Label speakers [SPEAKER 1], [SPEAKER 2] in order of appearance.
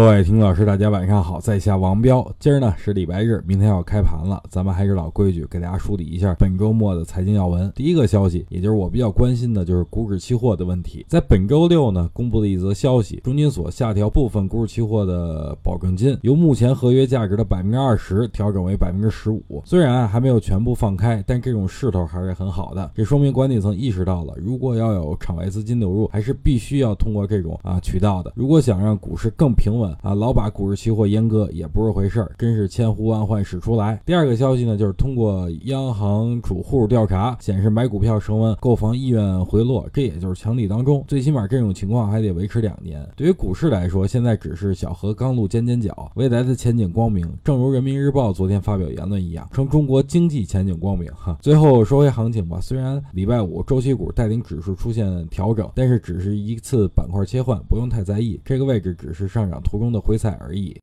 [SPEAKER 1] 各位听老师，大家晚上好，在下王彪。今儿呢是礼拜日，明天要开盘了，咱们还是老规矩，给大家梳理一下本周末的财经要闻。第一个消息，也就是我比较关心的，就是股指期货的问题。在本周六呢，公布了一则消息，中金所下调部分股指期货的保证金，由目前合约价值的百分之二十调整为百分之十五。虽然还没有全部放开，但这种势头还是很好的。这说明管理层意识到了，如果要有场外资金流入，还是必须要通过这种啊渠道的。如果想让股市更平稳。啊，老把股市期货阉割也不是回事儿，真是千呼万唤始出来。第二个消息呢，就是通过央行主户调查显示，买股票升温，购房意愿回落，这也就是强底当中。最起码这种情况还得维持两年。对于股市来说，现在只是小河刚露尖尖角，未来的前景光明。正如人民日报昨天发表言论一样，称中国经济前景光明。哈，最后说回行情吧。虽然礼拜五周期股带领指数出现调整，但是只是一次板块切换，不用太在意。这个位置只是上涨中。的回踩而已。